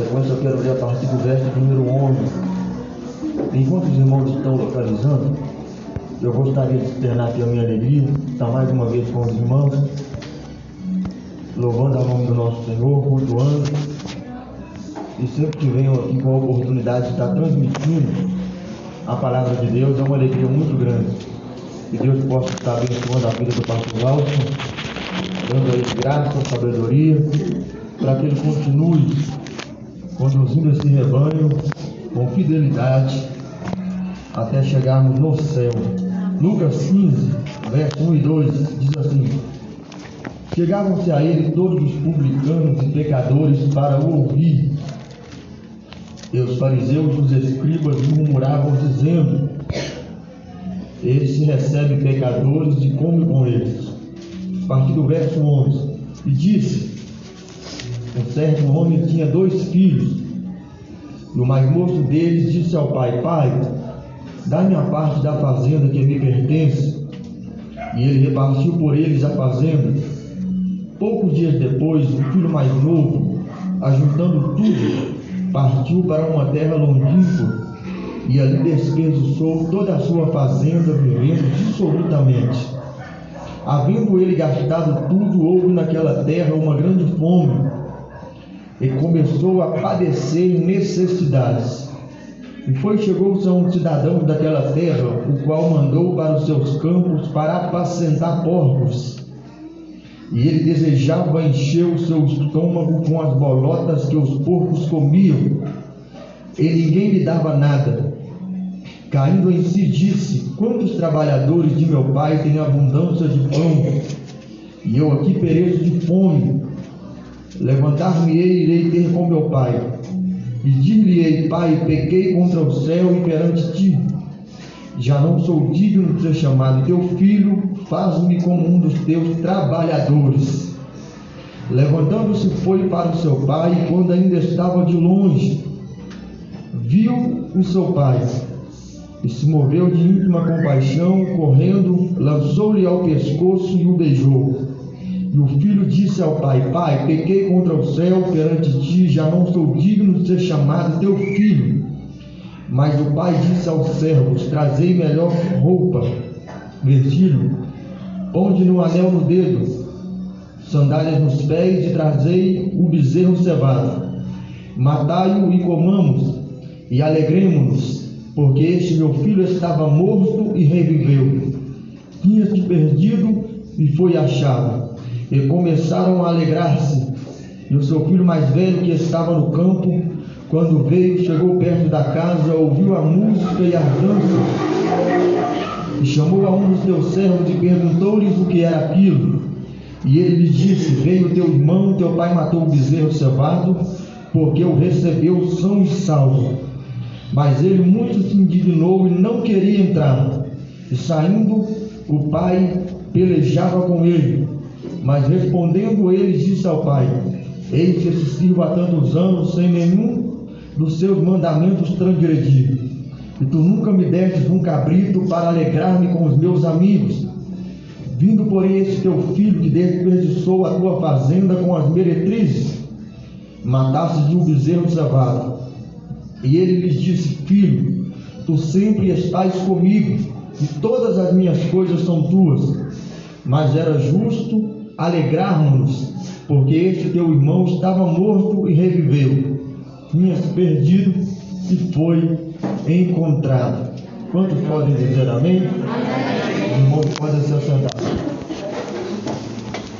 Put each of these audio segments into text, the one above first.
sequência, eu quero ler a partir do verso número 11. Enquanto os irmãos estão localizando, eu gostaria de externar aqui a minha alegria, estar mais uma vez com os irmãos, louvando ao nome do nosso Senhor, cultuando, e sempre que venho aqui com a oportunidade de estar transmitindo a palavra de Deus, é uma alegria muito grande. Que Deus possa estar abençoando a vida do pastor Walter, dando a ele graça, sabedoria, para que ele continue conduzindo esse rebanho com fidelidade até chegarmos no céu. Lucas 15, verso 1 e 2 diz assim: Chegavam-se a ele todos os publicanos e pecadores para o ouvir. E os fariseus e os escribas murmuravam, dizendo: Esse recebe pecadores e come com eles. A partir do verso 11: E disse: Um certo homem tinha dois filhos. E o mais moço deles disse ao pai: Pai, dá-me a parte da fazenda que me pertence. E ele repartiu por eles a fazenda. Poucos dias depois, o filho mais novo, ajuntando tudo, partiu para uma terra longínqua e ali desperdiçou toda a sua fazenda, vivendo dissolutamente. Havendo ele gastado tudo, houve naquela terra uma grande fome e começou a padecer necessidades. E foi chegou-se a um cidadão daquela terra, o qual mandou para os seus campos para apacentar porcos. E ele desejava encher o seu estômago com as bolotas que os porcos comiam, e ninguém lhe dava nada. Caindo em si, disse: Quantos trabalhadores de meu pai têm abundância de pão, e eu aqui pereço de fome? Levantar-me-ei e irei ter com meu pai. E dir-lhe-ei, Pai, pequei contra o céu e perante ti. Já não sou digno de ser chamado teu filho, faz-me como um dos teus trabalhadores. Levantando-se, foi para o seu pai, quando ainda estava de longe, viu o seu pai, e se moveu de íntima compaixão, correndo, lançou-lhe ao pescoço e o beijou. E o filho disse ao pai: Pai, pequei contra o céu perante ti, já não sou digno de ser chamado teu filho. Mas o pai disse aos servos: Trazei melhor roupa, vestir-lo, ponde-lhe um anel no dedo, sandálias nos pés e trazei o bezerro cevado. Matai-o e comamos, e alegremos-nos, porque este meu filho estava morto e reviveu. Tinha-se perdido e foi achado. E começaram a alegrar-se. E o seu filho mais velho, que estava no campo, quando veio, chegou perto da casa, ouviu a música e a dança, e chamou a um dos seus servos e perguntou-lhes o que era aquilo. E ele lhes disse: Veio teu irmão, teu pai matou o bezerro cevado, porque o recebeu são e salvo. Mas ele muito se indignou e não queria entrar. E saindo, o pai pelejava com ele. Mas respondendo ele, disse ao pai: Eis que se sirvo há tantos anos sem nenhum dos seus mandamentos transgredir. E tu nunca me destes um cabrito para alegrar-me com os meus amigos. Vindo, porém, esse teu filho que desperdiçou a tua fazenda com as meretrizes, mataste de um bezerro cevado. E ele lhes disse: Filho, tu sempre estás comigo, e todas as minhas coisas são tuas. Mas era justo alegrarmos-nos, porque este teu irmão estava morto e reviveu tinha se perdido e foi encontrado. Quantos podem dizer amém? Os irmãos podem se assentar.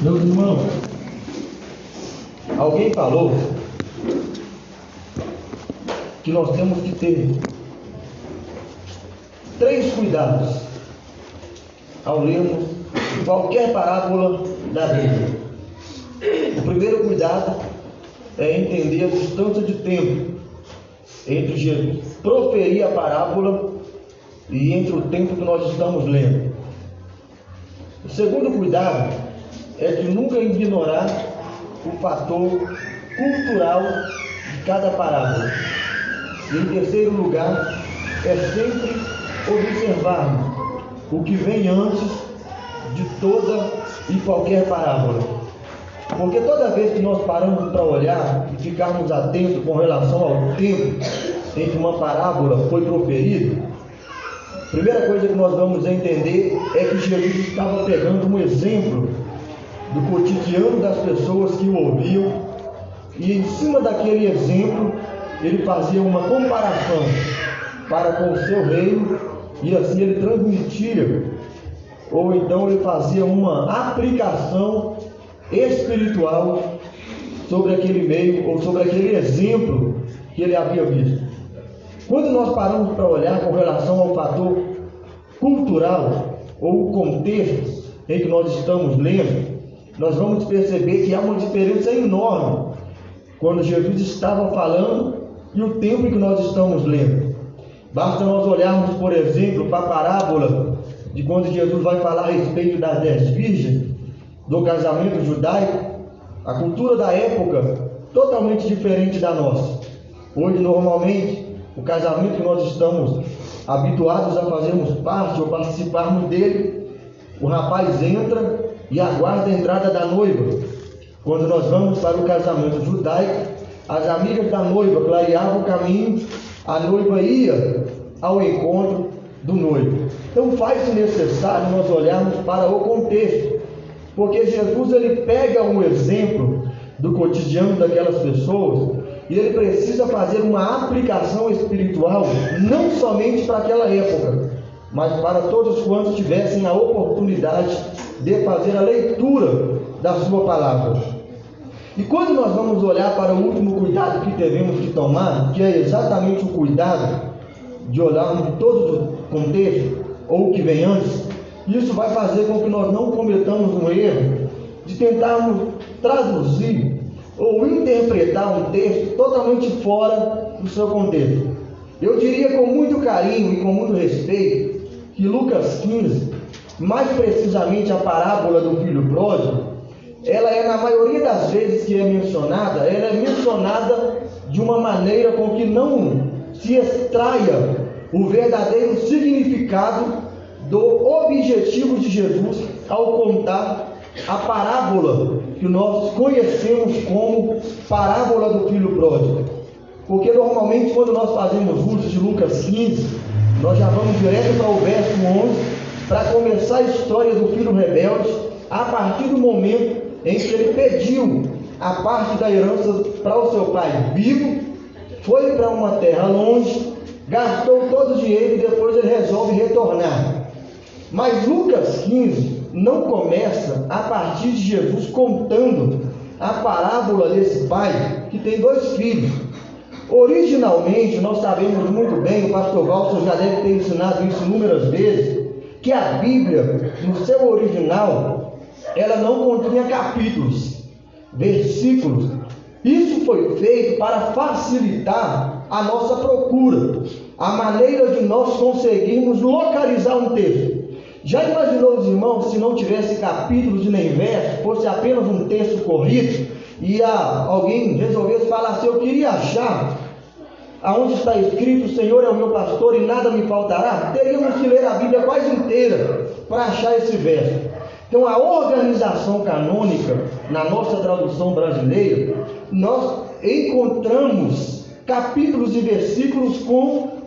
Meus irmãos, alguém falou que nós temos que ter três cuidados ao lermos qualquer parábola da Bíblia. O primeiro cuidado é entender a distância de tempo entre Jesus proferir a parábola e entre o tempo que nós estamos lendo. O segundo cuidado é de nunca ignorar o fator cultural de cada parábola. E em terceiro lugar, é sempre observarmos o que vem antes de toda e qualquer parábola. Porque toda vez que nós paramos para olhar e ficarmos atentos com relação ao tempo em que uma parábola foi proferida, a primeira coisa que nós vamos entender é que Jesus estava pegando um exemplo do cotidiano das pessoas que o ouviam e em cima daquele exemplo ele fazia uma comparação para com o seu reino e assim ele transmitia ou então ele fazia uma aplicação espiritual sobre aquele meio ou sobre aquele exemplo que ele havia visto. Quando nós paramos para olhar com relação ao fator cultural ou contexto em que nós estamos lendo, nós vamos perceber que há uma diferença enorme quando Jesus estava falando e o tempo em que nós estamos lendo. Basta nós olharmos, por exemplo, para a parábola de quando Jesus vai falar a respeito das dez virgens, do casamento judaico, a cultura da época totalmente diferente da nossa. Hoje, normalmente, o casamento que nós estamos habituados a fazermos parte ou participarmos dele, o rapaz entra e aguarda a entrada da noiva. Quando nós vamos para o casamento judaico, as amigas da noiva clareavam o caminho, a noiva ia ao encontro do noivo. Então faz-se necessário nós olharmos para o contexto, porque Jesus ele pega um exemplo do cotidiano daquelas pessoas e ele precisa fazer uma aplicação espiritual não somente para aquela época, mas para todos quantos tivessem a oportunidade de fazer a leitura da sua palavra. E quando nós vamos olhar para o último cuidado que devemos tomar, que é exatamente o cuidado de olharmos todo o contexto ou o que vem antes, isso vai fazer com que nós não cometamos um erro de tentarmos traduzir ou interpretar um texto totalmente fora do seu contexto. Eu diria com muito carinho e com muito respeito que Lucas 15, mais precisamente a parábola do filho pródigo, ela é na maioria das vezes que é mencionada, ela é mencionada de uma maneira com que não se extraia o verdadeiro significado do objetivo de Jesus ao contar a parábola que nós conhecemos como parábola do filho pródigo. Porque normalmente quando nós fazemos uso de Lucas 15, nós já vamos direto para o verso 11 para começar a história do filho rebelde a partir do momento em que ele pediu a parte da herança para o seu pai vivo, foi para uma terra longe, gastou todo o dinheiro e depois ele resolve retornar. Mas Lucas 15 não começa a partir de Jesus contando a parábola desse pai que tem dois filhos. Originalmente, nós sabemos muito bem, o pastor Walter já deve ter ensinado isso inúmeras vezes, que a Bíblia, no seu original, ela não continha capítulos, versículos. Isso foi feito para facilitar a nossa procura, a maneira de nós conseguirmos localizar um texto. Já imaginou os irmãos se não tivesse capítulos e nem verso, fosse apenas um texto corrido, e a, alguém resolvesse falar assim, eu queria achar aonde está escrito o Senhor é o meu pastor e nada me faltará, teríamos que ler a Bíblia quase inteira para achar esse verso. Então, a organização canônica, na nossa tradução brasileira, nós encontramos capítulos e versículos com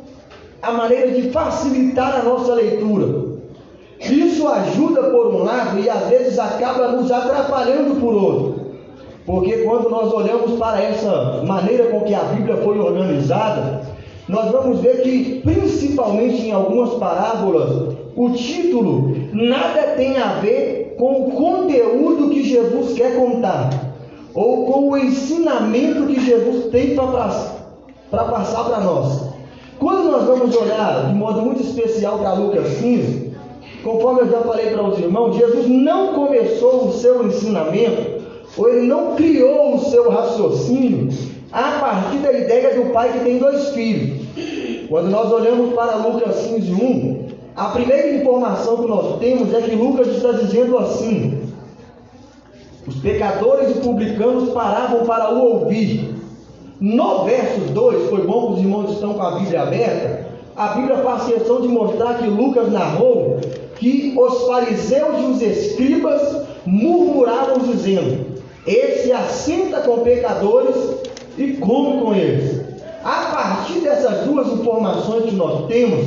a maneira de facilitar a nossa leitura. Isso ajuda por um lado e às vezes acaba nos atrapalhando por outro. Porque quando nós olhamos para essa maneira com que a Bíblia foi organizada, nós vamos ver que, principalmente em algumas parábolas, o título nada tem a ver com o conteúdo que Jesus quer contar, ou com o ensinamento que Jesus tem para passar para nós. Quando nós vamos olhar de modo muito especial para Lucas 15, conforme eu já falei para os irmãos, Jesus não começou o seu ensinamento ou ele não criou o seu raciocínio a partir da ideia do pai que tem dois filhos. Quando nós olhamos para Lucas 15, 1, a primeira informação que nós temos é que Lucas está dizendo assim: os pecadores e publicanos paravam para o ouvir. No verso 2, foi bom que os irmãos estão com a Bíblia aberta. A Bíblia faz questão de mostrar que Lucas narrou que os fariseus e os escribas murmuravam dizendo: Esse assenta com pecadores e come com eles. A partir dessas duas informações que nós temos,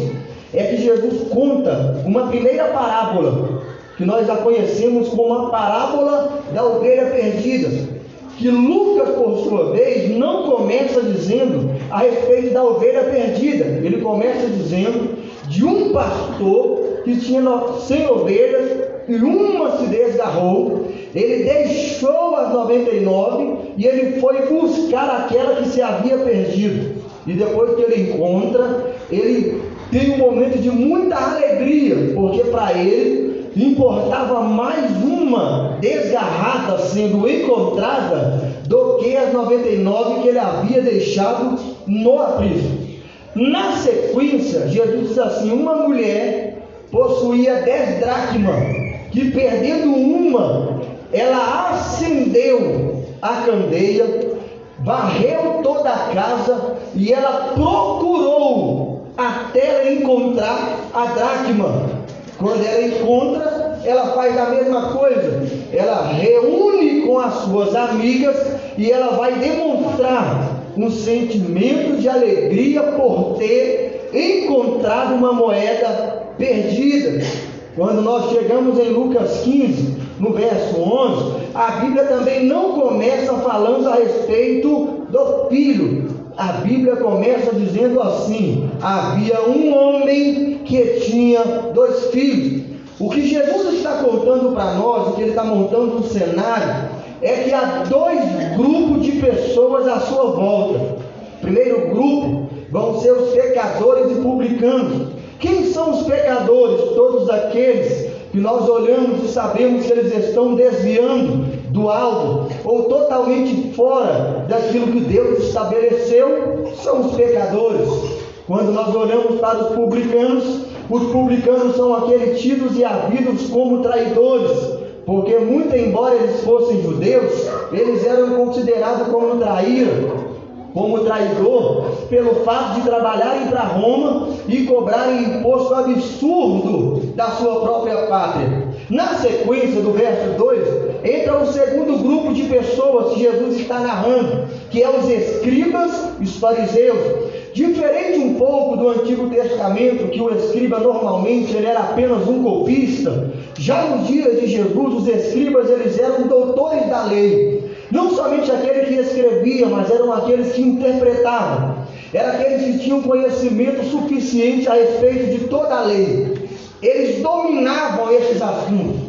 é que Jesus conta uma primeira parábola, que nós a conhecemos como a parábola da ovelha perdida. Que Lucas, por sua vez, não começa dizendo a respeito da ovelha perdida, ele começa dizendo de um pastor que tinha 100 ovelhas e uma se desgarrou, ele deixou as 99 e ele foi buscar aquela que se havia perdido. E depois que ele encontra, ele tem um momento de muita alegria, porque para ele importava mais uma desgarrada sendo encontrada do que as 99 que ele havia deixado no aprisco. Na sequência, Jesus diz assim: uma mulher possuía dez dracmas, que perdendo uma, ela acendeu a candeia, varreu toda a casa e ela procurou até encontrar a dracma. Quando ela encontra, ela faz a mesma coisa. Ela reúne com as suas amigas e ela vai demonstrar um sentimento de alegria por ter encontrado uma moeda perdida. Quando nós chegamos em Lucas 15, no verso 11, a Bíblia também não começa falando a respeito do filho. A Bíblia começa dizendo assim: havia um homem que tinha dois filhos. O que Jesus está contando para nós, o que ele está montando um cenário, é que há dois grupos de pessoas à sua volta. Primeiro grupo vão ser os pecadores e publicanos. Quem são os pecadores? Todos aqueles que nós olhamos e sabemos que eles estão desviando do alvo ou totalmente fora daquilo que Deus estabeleceu, são os pecadores. Quando nós olhamos para os publicanos, os publicanos são aqueles tidos e havidos como traidores, porque muito embora eles fossem judeus, eles eram considerados como traíra, como traidor, pelo fato de trabalharem para Roma e cobrarem imposto absurdo da sua própria pátria. Na sequência do verso 2, entra o segundo grupo de pessoas que Jesus está narrando, que é os escribas e os fariseus. Diferente um pouco do Antigo Testamento, que o escriba normalmente ele era apenas um copista, já nos dias de Jesus os escribas eles eram doutores da lei. Não somente aqueles que escreviam, mas eram aqueles que interpretavam. Eram aqueles que tinham conhecimento suficiente a respeito de toda a lei. Eles dominavam esses assuntos.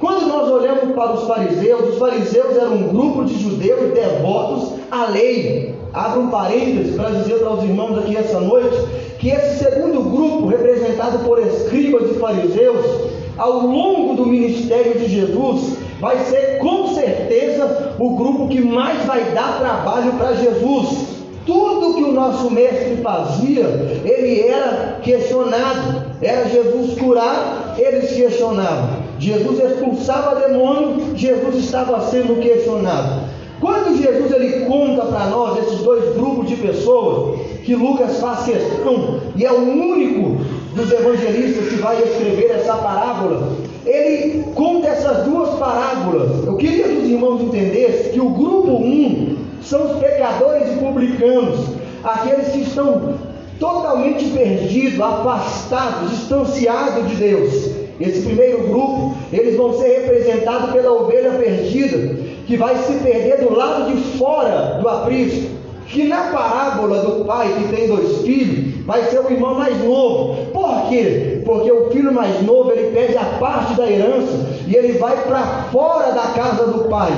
Quando nós olhamos para os fariseus, os fariseus eram um grupo de judeus devotos à lei. Abro um parênteses para dizer para os irmãos aqui essa noite que esse segundo grupo, representado por escribas e fariseus, ao longo do ministério de Jesus, vai ser com certeza o grupo que mais vai dar trabalho para Jesus. Tudo que o nosso mestre fazia, ele era questionado. Era Jesus curar, eles questionavam. Jesus expulsava demônio, Jesus estava sendo questionado. Quando Jesus ele conta para nós esses dois grupos de pessoas, que Lucas faz questão, e é o único dos evangelistas que vai escrever essa parábola, ele conta essas duas parábolas. Eu queria que os irmãos entendessem que o grupo 1 um são os pecadores e publicanos, aqueles que estão totalmente perdidos, afastados, distanciados de Deus. Esse primeiro grupo, eles vão ser representados pela ovelha perdida, que vai se perder do lado de fora do aprisco. Que na parábola do pai que tem dois filhos, vai ser o irmão mais novo. Por quê? Porque o filho mais novo, ele pede a parte da herança e ele vai para fora da casa do pai.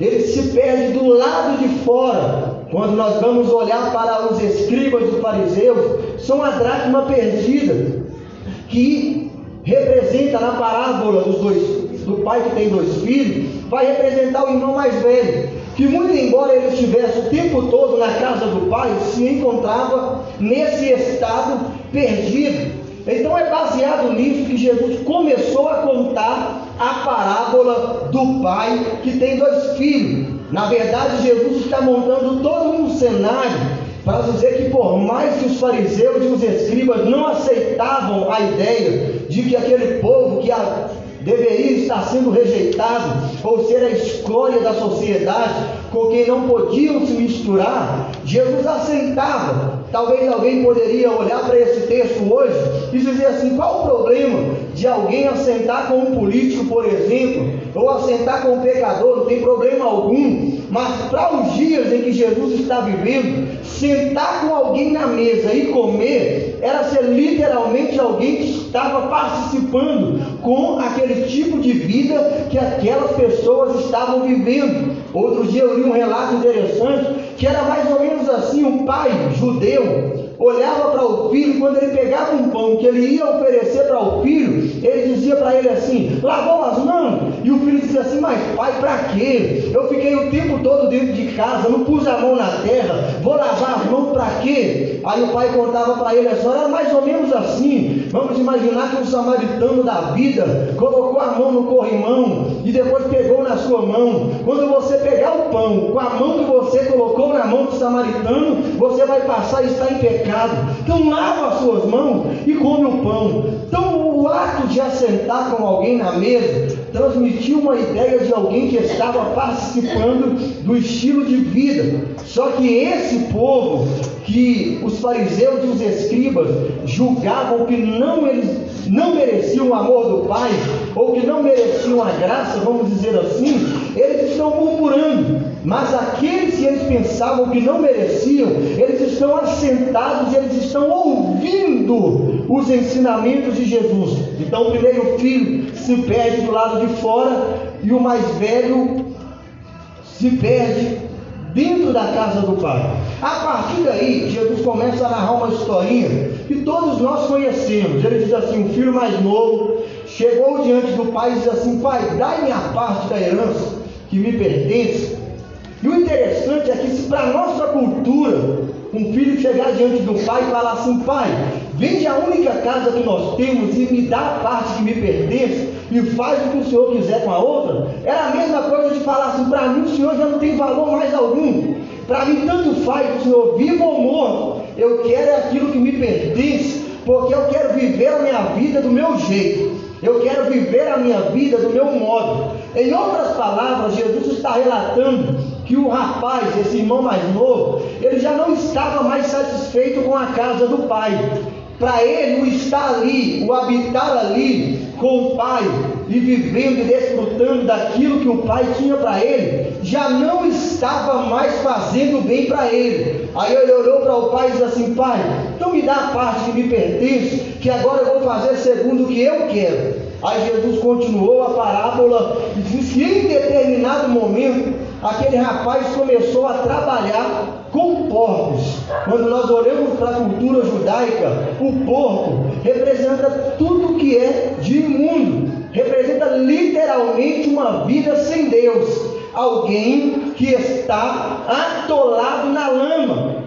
Ele se perde do lado de fora. Quando nós vamos olhar para os escribas e fariseus, são a dracma perdida, que representa na parábola dos dois, do pai que tem dois filhos, vai representar o irmão mais velho, que muito embora ele estivesse o tempo todo na casa do pai, se encontrava nesse estado perdido. Então é baseado nisso que Jesus começou a contar a parábola do pai que tem dois filhos. Na verdade, Jesus está montando todo um cenário para dizer que por mais que os fariseus e os escribas não aceitavam a ideia de que aquele povo que deveria estar sendo rejeitado ou ser a escória da sociedade, com quem não podiam se misturar, Jesus aceitava. Talvez alguém poderia olhar para esse texto hoje e dizer assim: qual o problema de alguém assentar com um político, por exemplo, ou assentar com um pecador? Não tem problema algum. Mas para os dias em que Jesus está vivendo, sentar com alguém na mesa e comer era ser literalmente alguém que estava participando com aquele tipo de vida que aquelas pessoas estavam vivendo. Outro dia eu li um relato interessante que era mais ou menos assim: um pai judeu olhava para o filho, quando ele pegava um pão que ele ia oferecer para o filho, ele dizia para ele assim: lavou as mãos? E o filho dizia assim: mas pai, para quê? Eu fiquei o tempo todo dentro de casa, não pus a mão na terra, vou lavar as mãos para quê? Aí o pai contava para ele a história, era mais ou menos assim. Vamos imaginar que um samaritano da vida colocou a mão no corrimão e depois pegou na sua mão. Quando você pegar o pão com a mão que você colocou na mão do samaritano, você vai passar e está em pecado. Então lava as suas mãos e come o pão. Então o ato de assentar com alguém na mesa transmitiu uma ideia de alguém que estava participando do estilo de vida. Só que esse povo que os fariseus e os escribas julgavam que não eles não mereciam o amor do Pai, ou que não mereciam a graça, vamos dizer assim, eles estão murmurando. Mas aqueles que eles pensavam que não mereciam, eles estão assentados, eles estão ouvindo os ensinamentos de Jesus. Então o primeiro filho se perde do lado de fora e o mais velho se perde dentro da casa do Pai. A partir daí, Jesus começa a narrar uma historinha que todos nós conhecemos. Ele diz assim: o filho mais novo chegou diante do pai e diz assim: Pai, dai-me a parte da herança que me pertence. E o interessante é que, se para a nossa cultura, um filho chegar diante do pai e falar assim: Pai, vende a única casa que nós temos e me dá a parte que me pertence e faz o que o senhor quiser com a outra, era a mesma coisa de falar assim: para mim o senhor já não tem valor mais algum. Para mim, tanto faz o senhor vivo ou morto, eu quero é aquilo que me pertence, porque eu quero viver a minha vida do meu jeito. Eu quero viver a minha vida do meu modo. Em outras palavras, Jesus está relatando que o rapaz, esse irmão mais novo, ele já não estava mais satisfeito com a casa do pai. Para ele, o estar ali, o habitar ali com o pai e vivendo e desfrutando daquilo que o pai tinha para ele, já não estava mais fazendo bem para ele. Aí ele olhou para o pai e disse assim: Pai, então me dá a parte que me pertence, que agora eu vou fazer segundo o que eu quero. Aí Jesus continuou a parábola e disse que em determinado momento aquele rapaz começou a trabalhar com porcos. Quando nós olhamos para a cultura judaica, o porco representa tudo que é de imundo, representa literalmente uma vida sem Deus, alguém que está atolado na lama.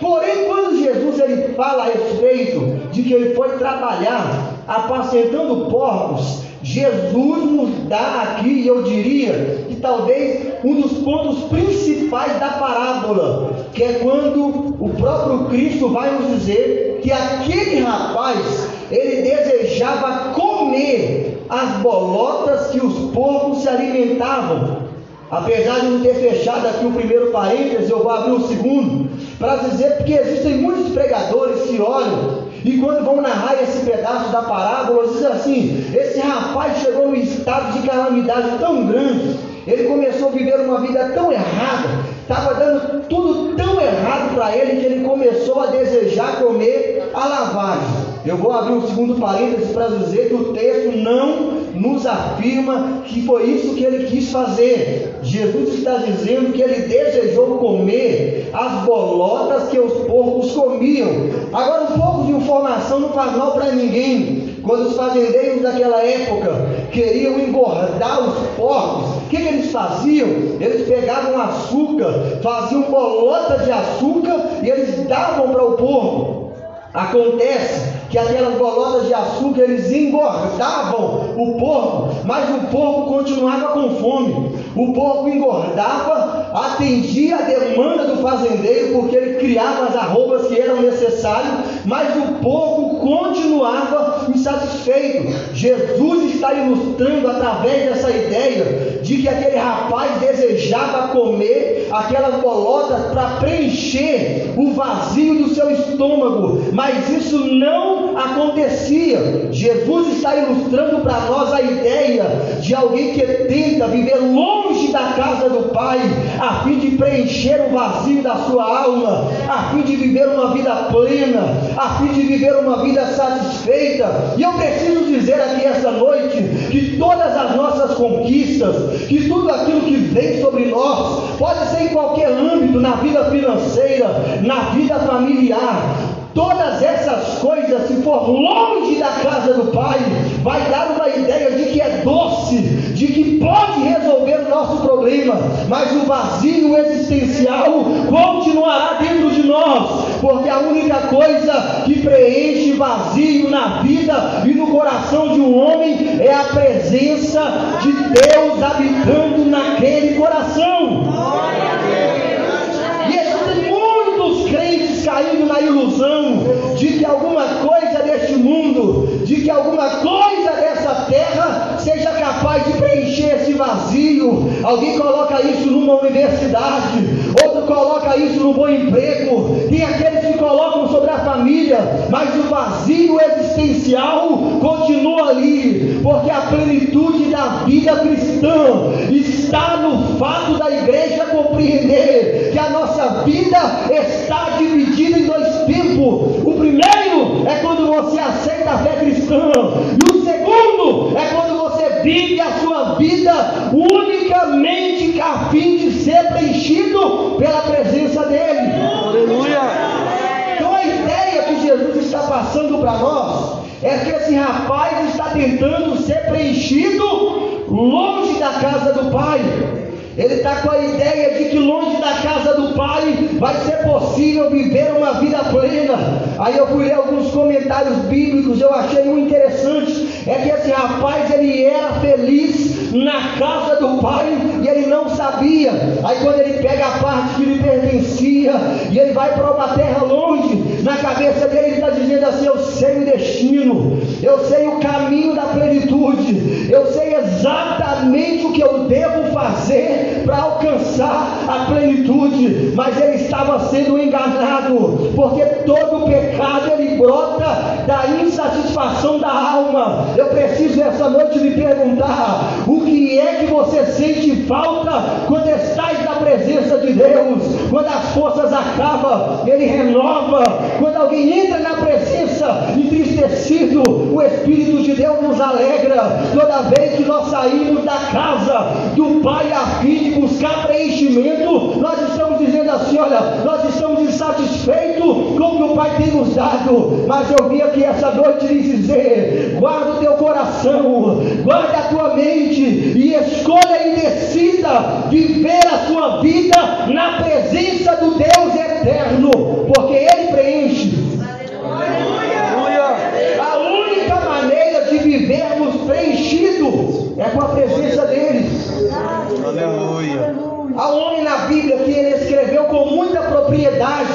Porém, quando Jesus ele fala a respeito de que ele foi trabalhar apacentando porcos, Jesus nos dá aqui, eu diria, que talvez um dos pontos principais da parábola, que é quando o próprio Cristo vai nos dizer que aquele rapaz, ele desejava comer as bolotas que os porcos se alimentavam. Apesar de não ter fechado aqui o primeiro parênteses, eu vou abrir o segundo, para dizer porque existem muitos pregadores que olham e quando vão narrar esse pedaço da parábola, diz assim: esse rapaz chegou num estado de calamidade tão grande, ele começou a viver uma vida tão errada, estava dando tudo tão errado para ele que ele começou a desejar comer a lavagem. Eu vou abrir um segundo parênteses para dizer que o texto não nos afirma que foi isso que ele quis fazer. Jesus está dizendo que ele desejou comer as bolotas que os porcos comiam. Agora, um pouco de informação não faz mal para ninguém. Quando os fazendeiros daquela época queriam engordar os porcos, o que, que eles faziam? Eles pegavam açúcar, faziam bolota de açúcar e eles davam para o porco. Acontece que aquelas bolotas de açúcar eles engordavam o porco, mas o porco continuava com fome. O porco engordava, atendia a demanda do fazendeiro, porque ele criava as arrobas que eram necessárias, mas o porco continuava insatisfeito. Jesus está ilustrando através dessa ideia de que aquele rapaz desejava comer aquelas bolotas para preencher o vazio do seu estômago, mas isso não acontecia. Jesus está ilustrando para nós a ideia de alguém que tenta viver longe da casa do Pai, a fim de preencher o vazio da sua alma, a fim de viver uma vida plena, a fim de viver uma vida satisfeita. E eu preciso dizer aqui essa noite que todas as nossas conquistas, que tudo aquilo que vem sobre nós, pode ser em qualquer âmbito, na vida financeira, na vida familiar, Todas essas coisas, se for longe da casa do Pai, vai dar uma ideia de que é doce, de que pode resolver o nosso problema, mas o vazio existencial continuará dentro de nós, porque a única coisa que preenche vazio na vida e no coração de um homem é a presença de Deus habitando naquele coração. E existem muitos crentes caindo na ilusão de que alguma coisa deste mundo, de que alguma coisa dessa terra seja capaz de preencher esse vazio. Alguém coloca isso numa universidade, coloca isso num bom emprego, tem aqueles que colocam sobre a família, mas o vazio existencial continua ali, porque a plenitude da vida cristã está no fato da igreja compreender que a nossa vida está dividida em dois tempos. O primeiro é quando você aceita a fé cristã, e o segundo é quando vive a sua vida unicamente a fim de ser preenchido pela presença dele. Aleluia! Então a ideia que Jesus está passando para nós é que esse rapaz está tentando ser preenchido longe da casa do Pai. Ele está com a ideia de que longe da casa do Pai vai ser possível viver uma vida plena. Aí eu fui ler alguns comentários bíblicos, eu achei muito interessante. É que esse rapaz ele era feliz na casa do pai e ele não sabia. Aí quando ele pega a parte que lhe pertencia e ele vai para uma terra longe, na cabeça dele ele está dizendo assim: Eu sei o destino, eu sei o caminho da plenitude, eu sei exatamente o que eu devo fazer para alcançar a plenitude, mas ele estava sendo enganado, porque todo pecado ele brota da insatisfação da alma. Eu preciso essa noite lhe perguntar: o que é que você sente falta quando estás na presença de Deus? Quando as forças acabam, ele renova. Alguém entra na presença entristecido, o Espírito de Deus nos alegra. Toda vez que nós saímos da casa do Pai a fim de buscar preenchimento, nós estamos dizendo assim: olha, nós estamos insatisfeitos com o que o Pai tem nos dado, mas eu vim aqui essa noite lhe dizer: guarda o teu coração, guarda a tua mente e escolha e decida viver a sua vida na presença do Deus eterno, porque Ele preenche. A única maneira de vivermos preenchidos é com a presença dele. Aleluia. Há um homem na Bíblia que ele escreveu com muita propriedade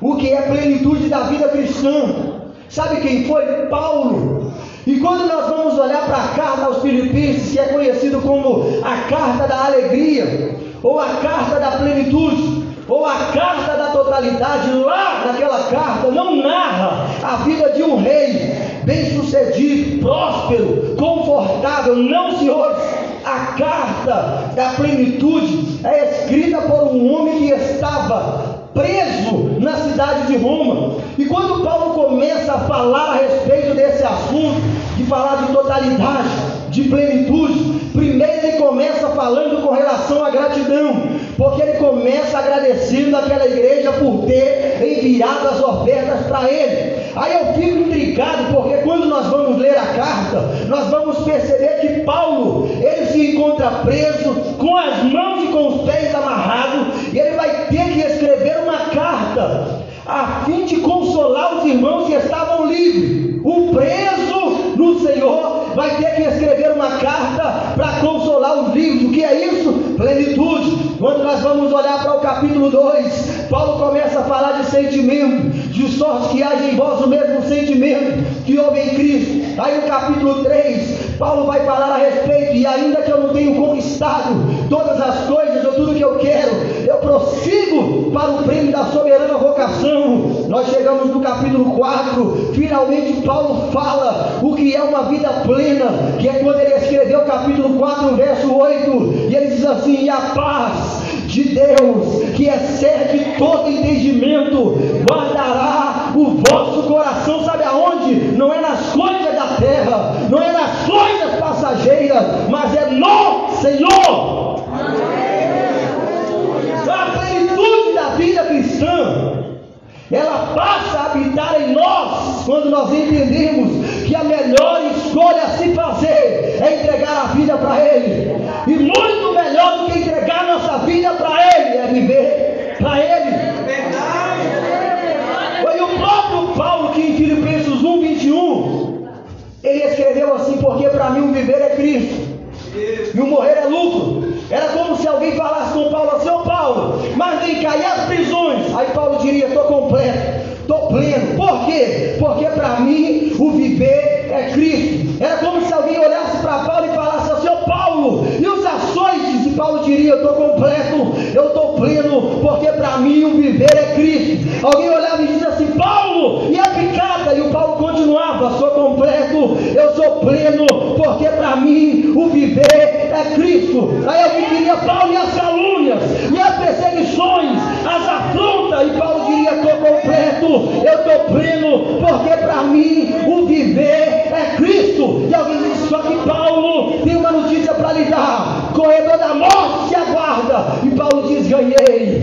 o que é a plenitude da vida cristã. Sabe quem foi? Paulo. E quando nós vamos olhar para a carta aos Filipenses, que é conhecido como a carta da alegria, ou a carta da plenitude, ou a carta da totalidade, lá naquela carta não narra a vida de um rei bem-sucedido, próspero, confortável, não senhores. A carta da plenitude é escrita por um homem que estava preso na cidade de Roma. E quando Paulo começa a falar a respeito desse assunto, de falar de totalidade, de plenitude, primeiro ele começa falando com relação à gratidão, porque ele começa agradecendo aquela igreja por ter enviado as ofertas para ele. Aí eu fico intrigado, porque quando nós vamos ler a carta, nós vamos perceber que Paulo, ele se encontra preso, com as mãos e com os pés amarrados, e ele vai ter que escrever uma carta, a fim de consolar os irmãos que estavam livres. O preso no Senhor vai ter que escrever uma carta para consolar os livros. O que é isso? Plenitude. Quando nós vamos olhar para o capítulo 2, Paulo começa a falar de sentimento, de sorte que haja em vós o mesmo sentimento que houve em Cristo. Aí no capítulo 3, Paulo vai falar a respeito, e ainda que eu não tenha conquistado todas as coisas ou tudo que eu quero, eu prossigo para o prêmio da soberana vocação. Nós chegamos no capítulo 4, finalmente Paulo fala o que é uma vida plena, que é quando ele escreveu o capítulo 4, verso 8, e ele diz assim: e a paz de Deus, que excede todo entendimento, guardará o vosso coração, sabe aonde? Não é nas coisas da terra, não é nas coisas passageiras, mas é no Senhor. Plenitude da vida cristã, ela passa a habitar em nós quando nós entendemos que a melhor escolha a se fazer é entregar a vida para Ele. E muito melhor do que entregar nossa vida para Ele é viver para Ele. Foi o próprio Paulo que em Filipenses 1, 21, ele escreveu assim: Porque para mim o viver é Cristo e o morrer é lucro. Era como se alguém falasse com Paulo assim: Ô Paulo, mas vem e as prisões? Aí Paulo diria: Estou completo, estou pleno. Por quê? Porque para mim o viver é Cristo. Era como se alguém olhasse para Paulo e falasse assim: Ô Paulo, e os açoites? E Paulo diria: Eu estou completo, eu estou pleno, porque para mim o viver é Cristo. Alguém olhava e dizia assim: Paulo, e a picada? E o Paulo continuava: Sou completo, eu sou pleno, porque para mim o viver é Cristo. Aí alguém diria: Paulo, e as calúnias, e as perseguições, as afrontas? E Paulo diria: Estou completo, eu estou pleno, porque para mim o viver é Cristo. E alguém diz: Só que Paulo tem uma notícia para lhe dar: corredor da morte se aguarda. E Paulo diz: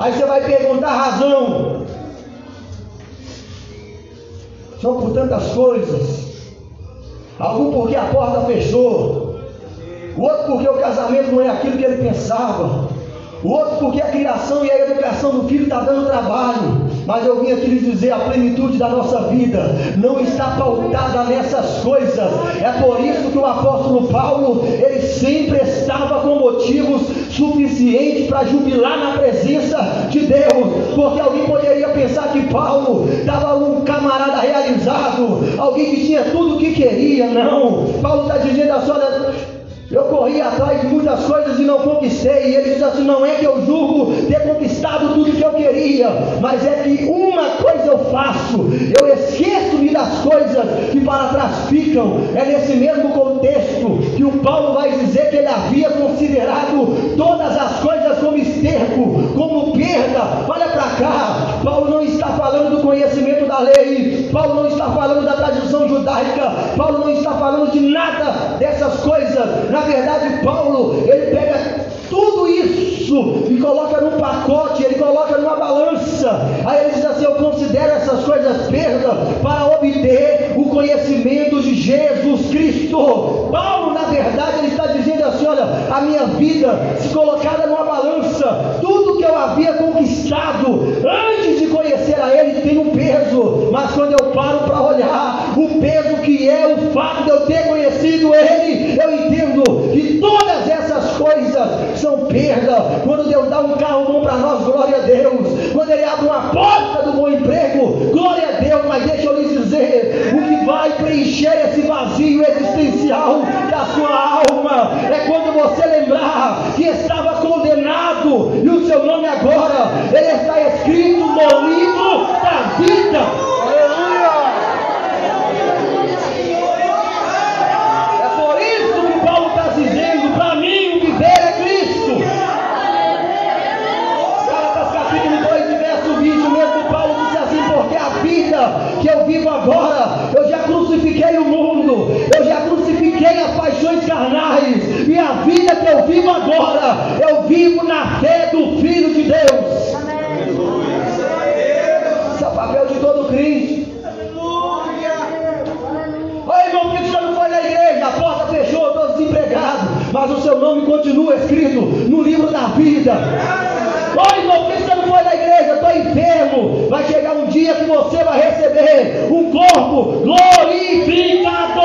Aí você vai perguntar a razão. São por tantas coisas. Algum porque a porta fechou. O outro porque o casamento não é aquilo que ele pensava. O outro porque a criação e a educação do filho está dando trabalho. Mas eu vim aqui lhes dizer: a plenitude da nossa vida não está pautada nessas coisas. É por isso que o apóstolo Paulo, ele sempre estava com motivos suficientes para jubilar na presença de Deus. Porque alguém poderia pensar que Paulo estava um camarada realizado, alguém que tinha tudo o que queria. Não, Paulo está dizendo assim: olha. Eu corri atrás de muitas coisas e não conquistei. E ele diz assim: não é que eu julgo ter conquistado tudo que eu queria, mas é que uma coisa eu faço, eu esqueço-me das coisas que para trás ficam. É nesse mesmo contexto que o Paulo vai dizer que ele havia considerado todas as coisas como esterco, como perda. Olha para cá, Paulo não está falando do conhecimento da lei, Paulo não está falando da tradição judaica, Paulo não está falando de nada dessas coisas. Na verdade, Paulo, ele pega tudo isso e coloca num pacote, ele coloca numa balança. Aí ele diz assim: Eu considero essas coisas perda para obter o conhecimento de Jesus Cristo. Paulo, na verdade, ele está dizendo assim: Olha, a minha vida, se colocada numa balança, tudo que eu havia conquistado antes de conhecer a Ele tem um peso, mas quando eu paro para olhar o peso que é o fato de eu ter conhecido Ele, eu entendo que todas essas coisas são perda. Quando Deus dá um carro bom para nós, glória a Deus. Quando Ele abre uma porta do bom emprego, glória a Deus. Mas deixa eu lhes dizer: o que vai preencher esse vazio existencial da sua alma é quando você lembrar que estava condenado e o seu nome agora ele está escrito no livro da vida. que eu vivo agora, eu já crucifiquei o mundo, eu já crucifiquei as paixões carnais, e a vida que eu vivo agora, eu vivo na fé do Filho de Deus. Esse é o papel de todo crente. Olha, irmão, que você não foi na igreja, a porta fechou, estou desempregado, mas o seu nome continua escrito no livro da vida. Olha, irmão, por que você não foi na igreja? Estou enfermo. Vai chegar um você vai receber um corpo glorificado.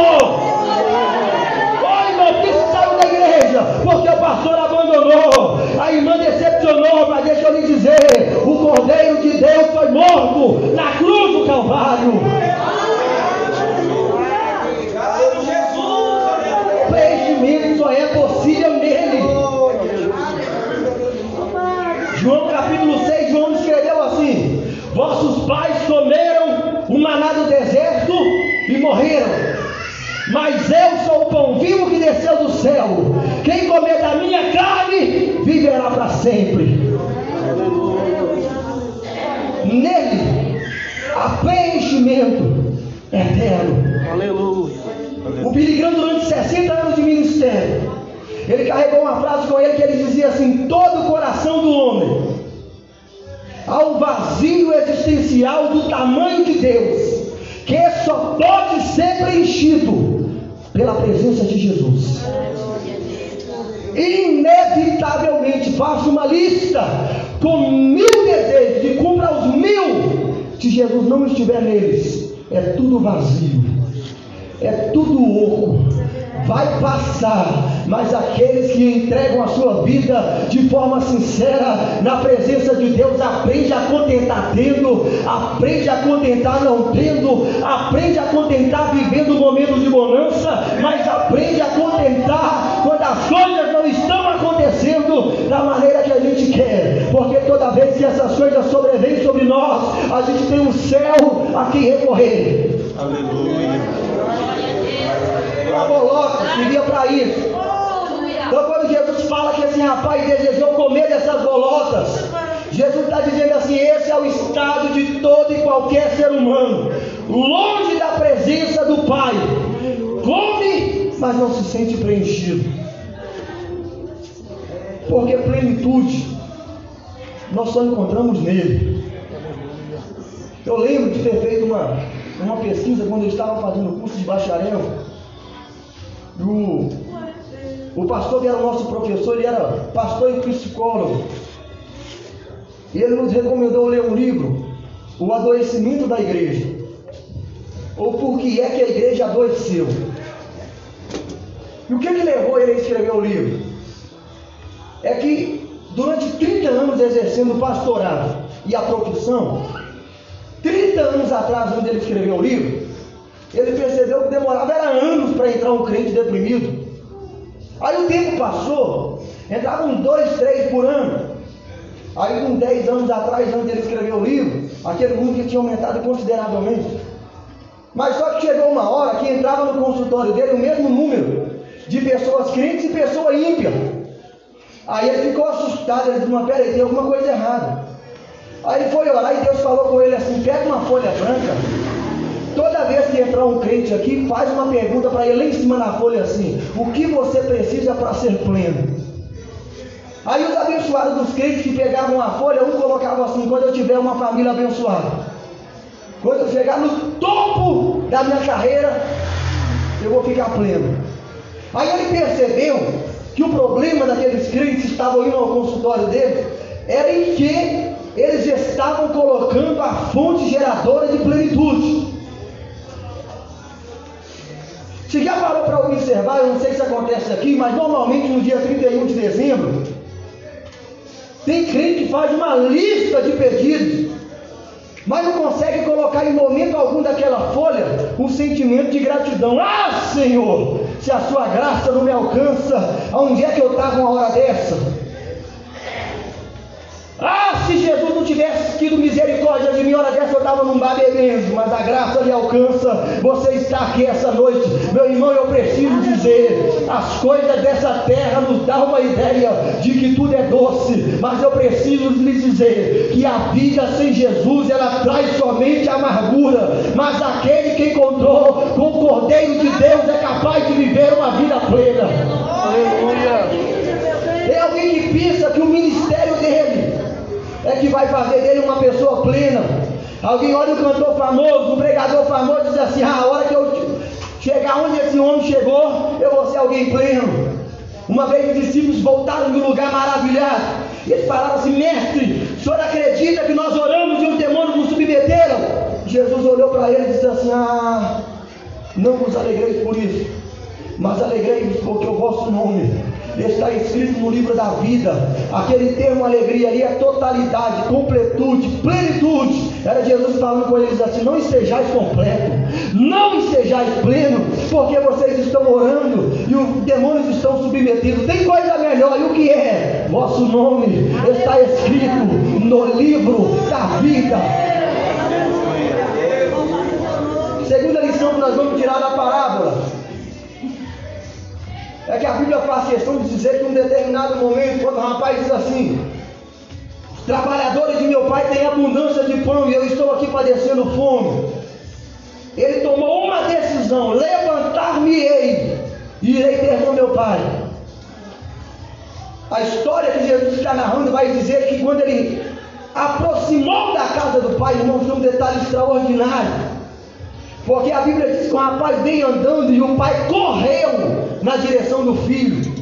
Oi, irmão, por saiu da igreja? Porque o pastor abandonou. A irmã decepcionou, mas deixa eu lhe dizer: o Cordeiro de Deus foi morto na cruz do Calvário. Preenchimento só é possível nele. João capítulo 6, João escreveu assim: Vossos pais comeram o maná do deserto e morreram. Mas eu sou o pão vivo que desceu do céu. Quem comer da minha carne viverá para sempre. Nele há preenchimento eterno. Aleluia. O Billy Graham, durante 60 anos de ministério, ele carregou uma frase com ele que ele dizia assim: todo o coração vazio existencial do tamanho de Deus, que só pode ser preenchido pela presença de Jesus. Inevitavelmente, faça uma lista com mil desejos e cumpra os mil. Se Jesus não estiver neles, é tudo vazio é tudo vai passar, mas aqueles que entregam a sua vida de forma sincera na presença de Deus, aprende a contentar tendo, aprende a contentar não tendo, aprende a contentar vivendo momentos de bonança, mas aprende a contentar quando as coisas não estão acontecendo da maneira que a gente quer, porque toda vez que essas coisas sobrevêm sobre nós, a gente tem um céu a que recorrer. Aleluia. Uma bolota servia para isso. Então quando Jesus fala que esse rapaz desejou comer dessas bolotas, Jesus está dizendo assim: esse é o estado de todo e qualquer ser humano, longe da presença do Pai. Come, mas não se sente preenchido. Porque plenitude nós só encontramos nele. Eu lembro de ter feito uma, uma pesquisa quando eu estava fazendo o curso de bacharel. O, pastor que era nosso professor, ele era pastor e psicólogo. E ele nos recomendou ler um livro, O Adoecimento da Igreja. Ou Por que é que a igreja adoeceu. E o que, que levou ele a escrever o livro? É que durante 30 anos exercendo o pastorado e a profissão, 30 anos atrás, quando ele escreveu o livro, ele percebeu que demorava era anos para entrar um crente deprimido. Aí o tempo passou, entravam dois, três por ano. Aí, com 10 anos atrás, antes ele escrever o livro, aquele número tinha aumentado consideravelmente. Mas só que chegou uma hora que entrava no consultório dele o mesmo número de pessoas crentes e pessoas ímpias. Aí ele ficou assustado, ele disse, peraí, tem alguma coisa errada. Aí ele foi orar e Deus falou com ele assim, pega uma folha branca, toda vez que entrar um crente aqui, faz uma pergunta para ele lá em cima na folha assim, o que você precisa para ser pleno? Aí os abençoados dos crentes que pegavam a folha, um colocava assim, quando eu tiver uma família abençoada. Quando eu chegar no topo da minha carreira, eu vou ficar pleno. Aí ele percebeu que o problema daqueles crentes que estavam indo ao consultório dele era em que eles estavam colocando a fonte geradora de plenitude. Você já parou para observar? Eu não sei se acontece aqui, mas normalmente no dia 31 de dezembro, tem crente que faz uma lista de pedidos, mas não consegue colocar em momento algum daquela folha um sentimento de gratidão. Ah, Senhor, se a sua graça não me alcança, aonde é que eu estava uma hora dessa? Ah, se Jesus não tivesse tido misericórdia de mim, hora dessa eu estava num bar bebendo, mas a graça lhe alcança. Você está aqui essa noite, meu irmão. Eu preciso dizer: as coisas dessa terra nos dão uma ideia de que tudo é doce, mas eu preciso lhe dizer que a vida sem Jesus ela traz somente amargura. Mas aquele que encontrou com o Cordeiro de Deus é capaz de viver uma vida plena. Aleluia. alguém que pensa que o ministério dele é que vai fazer dele uma pessoa plena. Alguém olha o cantor famoso, o pregador famoso diz assim: ah, a hora que eu chegar onde esse homem chegou, eu vou ser alguém pleno. Uma vez os discípulos voltaram de um lugar maravilhado. Eles falaram assim: Mestre, o senhor acredita que nós oramos e os demônios nos submeteram? Jesus olhou para eles e disse assim: Ah, não vos alegreis por isso, mas alegrei-vos porque o vosso nome está escrito no livro da vida. Aquele termo alegria ali é totalidade, completude, plenitude. Era Jesus falando com eles assim: não estejais completo, não estejais pleno, porque vocês estão orando e os demônios estão submetidos. Tem coisa melhor, e o que é? Vosso nome está escrito no livro da vida. Segunda lição que nós vamos tirar da parábola é que a Bíblia faz questão de dizer que em um determinado momento, quando o rapaz diz assim: Os trabalhadores de meu pai têm abundância de pão e eu estou aqui padecendo fome. Ele tomou uma decisão: levantar-me-ei e irei ter com meu pai. A história que Jesus está narrando vai dizer que quando ele aproximou da casa do pai, irmãos, tem um detalhe extraordinário. Porque a Bíblia diz que o rapaz vem andando e o pai correu na direção do filho.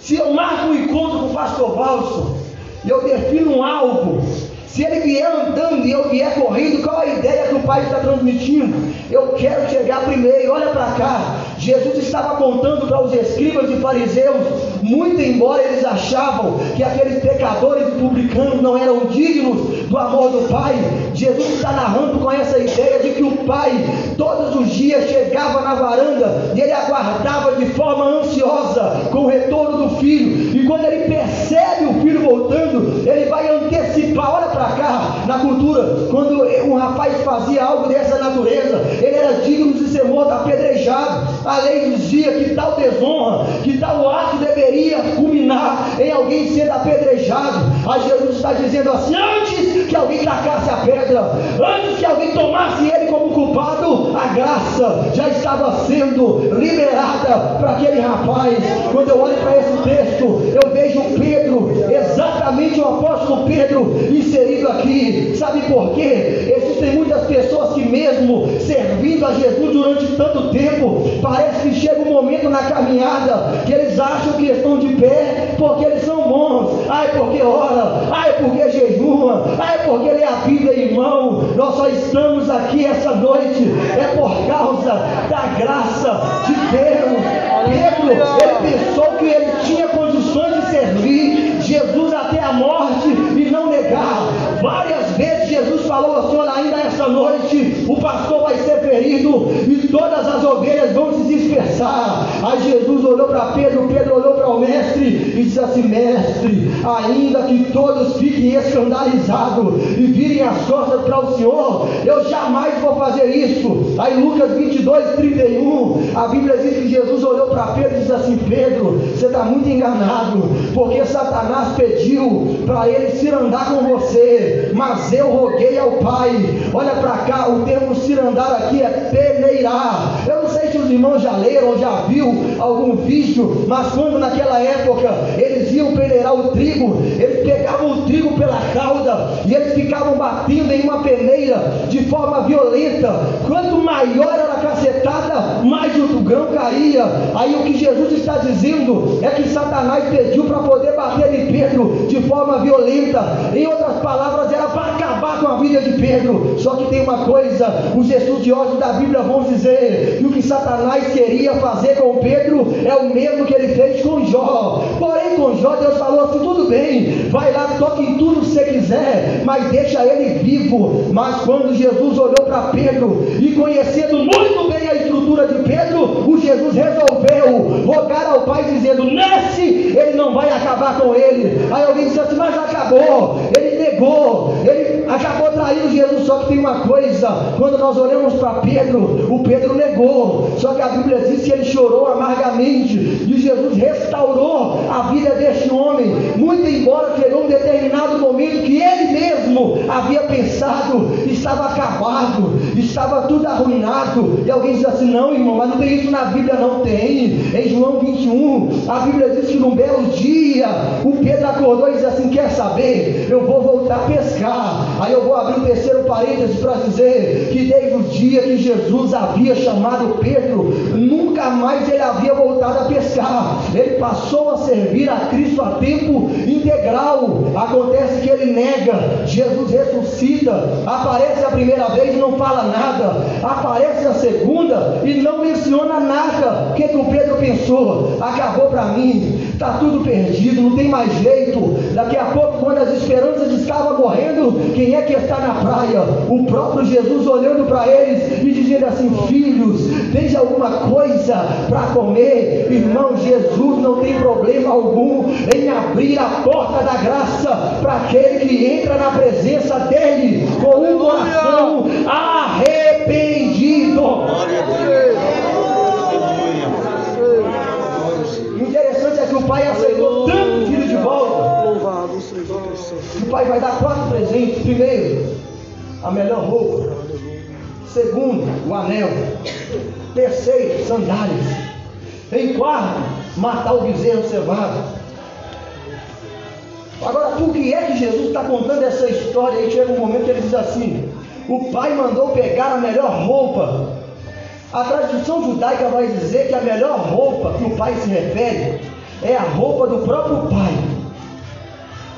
Se eu marco um encontro com o pastor Valso e eu defino um algo, se ele vier andando e eu vier correndo, qual a ideia que o pai está transmitindo? Eu quero chegar primeiro, olha para cá. Jesus estava contando para os escribas e fariseus, muito embora eles achavam que aqueles pecadores e publicanos não eram dignos do amor do Pai, Jesus está narrando com essa ideia de que o Pai todos os dias chegava na varanda e ele aguardava de forma ansiosa com o retorno do filho, e quando ele percebe o filho voltando, ele vai antecipar, olha para cá, na cultura, quando um rapaz fazia algo dessa natureza, ele era digno de ser morto apedrejado. A lei dizia que tal desonra, que tal ato deveria culminar em alguém sendo apedrejado. Aí Jesus está dizendo assim: antes que alguém tacasse a pedra, antes que alguém tomasse culpado, a graça já estava sendo liberada para aquele rapaz. Quando eu olho para esse texto, eu vejo Pedro, exatamente o apóstolo Pedro, inserido aqui. Sabe por quê? Existem muitas pessoas que, mesmo servindo a Jesus durante tanto tempo, parece que chega um momento na caminhada que eles acham que estão de pé porque eles são bons. Ai, porque ora, ai, porque jejuma, ai, porque lê a Bíblia, irmão. Nós só estamos aqui essa noite, é por causa da graça de Deus. Pedro, ele pensou que ele tinha condições de servir Jesus até a morte e não negar. Várias vezes Jesus falou assim: olha, noite o pastor vai ser ferido e todas as ovelhas vão se dispersar. Aí Jesus olhou para Pedro, Pedro olhou para o mestre e disse assim: Mestre, ainda que todos fiquem escandalizados e virem as costas para o Senhor, eu jamais vou fazer isso. Aí Lucas 22, 31, a Bíblia diz que Jesus olhou para Pedro e disse assim: Pedro, você está muito enganado, porque Satanás pediu para ele se andar com você, mas eu roguei ao Pai. Olha para cá, o termo cirandar aqui é peneirar. Eu não sei se os irmãos já leram ou já viu algum vídeo, mas quando naquela época eles iam peneirar o trigo, eles pegavam o trigo pela cauda e eles ficavam batendo em uma peneira de forma violenta. Quanto maior cacetada, mais o grão caía. Aí o que Jesus está dizendo é que Satanás pediu para poder bater em Pedro de forma violenta. Em outras palavras, era para acabar com a vida de Pedro. Só que tem uma coisa: os estudiosos da Bíblia vão dizer que o que Satanás queria fazer com Pedro é o mesmo que ele fez com Jó. Porém, com Jó, Deus falou assim: tudo bem, vai lá, toque em tudo que você quiser, mas deixa ele vivo. Mas quando Jesus olhou para Pedro e conhecendo muito bem a estrutura de Pedro, o Jesus resolveu rogar ao Pai, dizendo: Nesse ele não vai acabar com ele. Aí alguém disse assim: Mas acabou, ele negou, ele acabou traindo Jesus. Só que tem uma coisa: quando nós olhamos para Pedro, o Pedro negou. Só que a Bíblia diz que ele chorou amargamente e Jesus restaurou a vida deste homem. Muito embora chegou um determinado momento que ele mesmo havia pensado, estava acabado, estava tudo arruinado. E alguém diz assim: Não, irmão, mas não tem isso na Bíblia, não tem. Em João 21, a Bíblia diz que num belo dia, o Pedro acordou e disse assim: Quer saber? Eu vou voltar a pescar. Aí eu vou abrir um terceiro parênteses para dizer que desde dia que Jesus havia chamado Pedro, nunca mais ele havia voltado a pescar. Ele passou a servir a Cristo a tempo integral. Acontece que ele nega, Jesus ressuscita, aparece a primeira vez e não fala nada, aparece a segunda e não menciona nada. O que, que o Pedro pensou? Acabou para mim, está tudo perdido, não tem mais jeito. Daqui a pouco, quando as esperanças estavam morrendo, quem é que está na praia? O próprio Jesus olhando para eles e dizendo assim: Filhos, tens alguma coisa para comer? Irmão, Jesus não tem problema algum em abrir a porta da graça para aquele que entra na presença dele com um coração arrependido. Glória a Deus. Aleluia. O interessante é que o pai aceitou tanto filho de volta. Louvado seja o O pai vai dar quatro presentes. Primeiro, a melhor roupa. Segundo, o anel. Terceiro, sandálias. Em quarto, matar o bezerro cevado. Agora, por que é que Jesus está contando essa história? Aí chega um momento que ele diz assim: O pai mandou pegar a melhor roupa. A tradição judaica vai dizer que a melhor roupa que o pai se refere é a roupa do próprio pai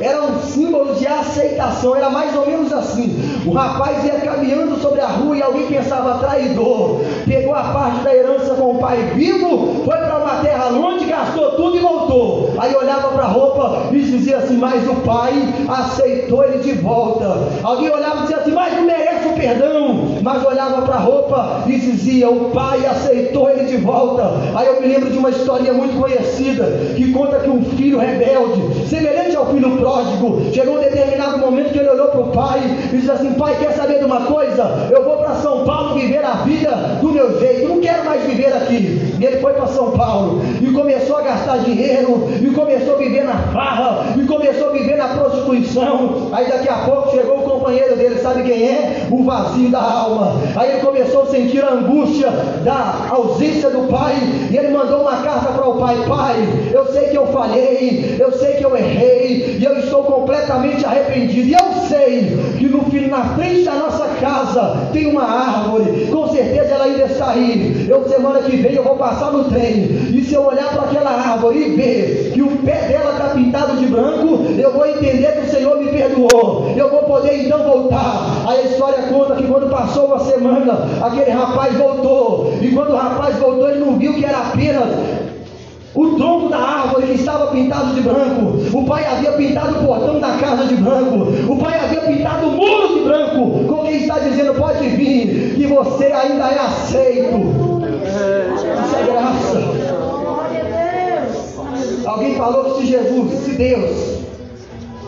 era um símbolo de aceitação, era mais ou menos assim. O rapaz ia caminhando sobre a rua e alguém pensava traidor. Pegou a parte da herança com o pai vivo, foi para uma terra longe, gastou tudo e voltou. Aí olhava para a roupa e dizia assim: Mas o pai aceitou ele de volta. Alguém olhava e dizia assim: Mas não merece o perdão. Mas olhava para a roupa e dizia: O pai aceitou ele de volta. Aí eu me lembro de uma história muito conhecida que conta que um filho rebelde, semelhante ao filho pródigo, chegou um determinado momento que ele olhou para o pai e disse assim: Pai, quer saber de uma coisa? Eu vou para São Paulo viver a vida do meu jeito, não quero mais viver aqui. E ele foi para São Paulo e começou a gastar dinheiro, e começou a viver na farra, e começou a viver na prostituição. Aí daqui a pouco chegou o companheiro dele, sabe quem é? O vazio da alma. Aí ele começou a sentir a angústia da ausência do pai, e ele mandou uma carta para o pai: Pai, eu sei que eu falhei, eu sei que eu errei, e eu estou completamente arrependido. E eu sei que no fim, na frente da nossa casa tem uma árvore, com certeza ela ainda está aí. Eu semana que vem eu vou passar no trem, e se eu olhar para aquela árvore e ver que o pé dela está pintado de branco, eu vou entender que o Senhor me perdoou. Eu vou poder então voltar. A história conta que quando passou uma semana, aquele rapaz voltou, e quando o rapaz voltou, ele não viu que era apenas o tronco da árvore estava pintado de branco. O pai havia pintado o portão da casa de branco. O pai havia pintado o muro de branco. Com quem está dizendo, pode vir, que você ainda é aceito. Isso é graça. Alguém falou que se Jesus, se Deus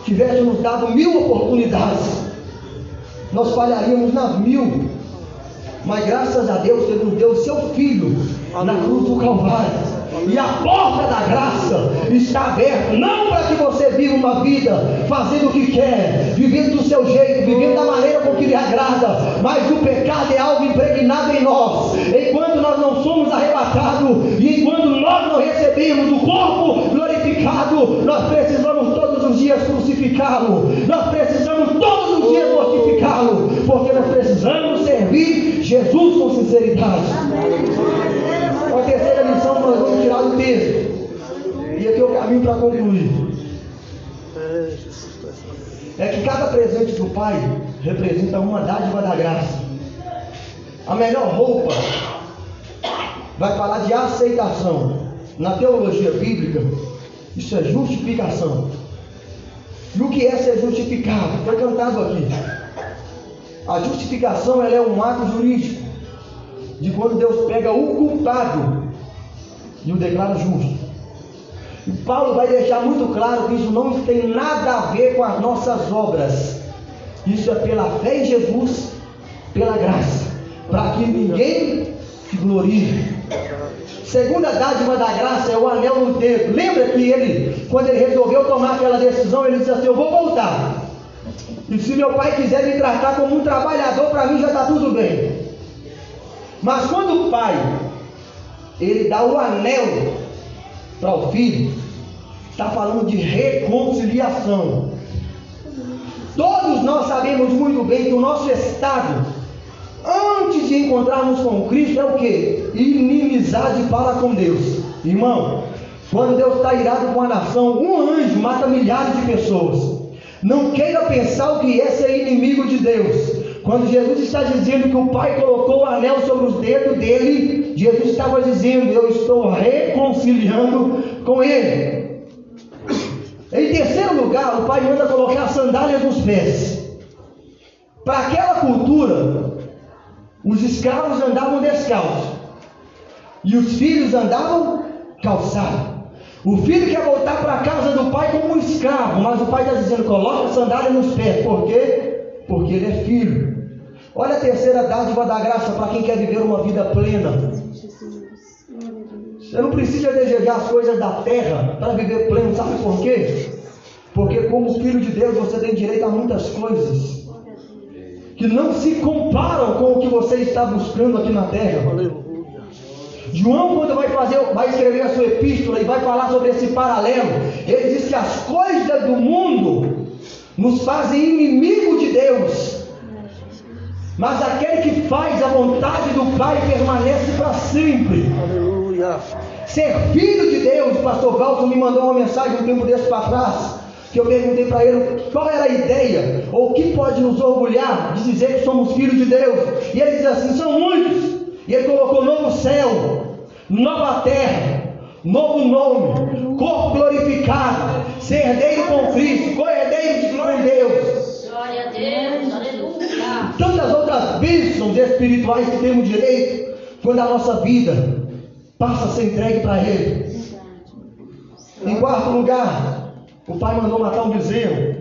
tivesse nos dado mil oportunidades, nós falharíamos nas mil. Mas graças a Deus Ele nos deu o seu filho na cruz do Calvário. E a porta da graça está aberta, não para que você viva uma vida fazendo o que quer, vivendo do seu jeito, vivendo da maneira com que lhe agrada, mas o pecado é algo impregnado em nós. Enquanto nós não somos arrebatados e enquanto nós não recebemos o glorificado, nós precisamos todos os dias crucificá-lo, nós precisamos todos os dias mortificá-lo, porque nós precisamos servir Jesus com sinceridade. A terceira lição que nós vamos tirar do texto. E aqui é o caminho para concluir. É que cada presente do Pai representa uma dádiva da graça. A melhor roupa vai falar de aceitação. Na teologia bíblica, isso é justificação. E o que é ser justificado? Foi cantado aqui. A justificação ela é um ato jurídico de quando Deus pega o culpado e o declara justo. E Paulo vai deixar muito claro que isso não tem nada a ver com as nossas obras. Isso é pela fé em Jesus, pela graça, para que ninguém se glorie. Segunda dádiva da graça é o anel no que ele, quando ele resolveu tomar aquela decisão, ele disse assim: Eu vou voltar. E se meu pai quiser me tratar como um trabalhador, para mim já está tudo bem. Mas quando o pai ele dá o anel para o filho, está falando de reconciliação. Todos nós sabemos muito bem que o nosso estado, antes de encontrarmos com Cristo, é o que? Inimizade para com Deus. Irmão, quando Deus está irado com a nação, um anjo mata milhares de pessoas. Não queira pensar o que é ser inimigo de Deus. Quando Jesus está dizendo que o Pai colocou o anel sobre os dedos dele, Jesus estava dizendo: Eu estou reconciliando com ele. Em terceiro lugar, o pai manda colocar sandálias nos pés. Para aquela cultura, os escravos andavam descalços e os filhos andavam calçados. O filho quer voltar para a casa do pai como um escravo, mas o pai está dizendo: coloca sandália nos pés. Por quê? Porque ele é filho. Olha a terceira dádiva da graça para quem quer viver uma vida plena. Você não precisa desejar as coisas da terra para viver pleno, sabe por quê? Porque como filho de Deus você tem direito a muitas coisas que não se comparam com o que você está buscando aqui na terra. João, quando vai fazer, vai escrever a sua epístola e vai falar sobre esse paralelo, ele diz que as coisas do mundo nos fazem inimigo de Deus. Mas aquele que faz a vontade do Pai permanece para sempre. Aleluia. Ser filho de Deus, o pastor Valdo me mandou uma mensagem um tempo desse para trás, que eu perguntei para ele qual era a ideia, ou o que pode nos orgulhar de dizer que somos filhos de Deus. E ele diz assim: são muitos. E ele colocou novo céu, nova terra, novo nome, corpo glorificado, ser herdeiro com Cristo, co-herdeiro de glória em Deus. Glória a Deus, aleluia. Tantas outras bênçãos espirituais que temos direito quando a nossa vida passa a ser entregue para Ele. Em quarto lugar, o pai mandou matar um bezerro.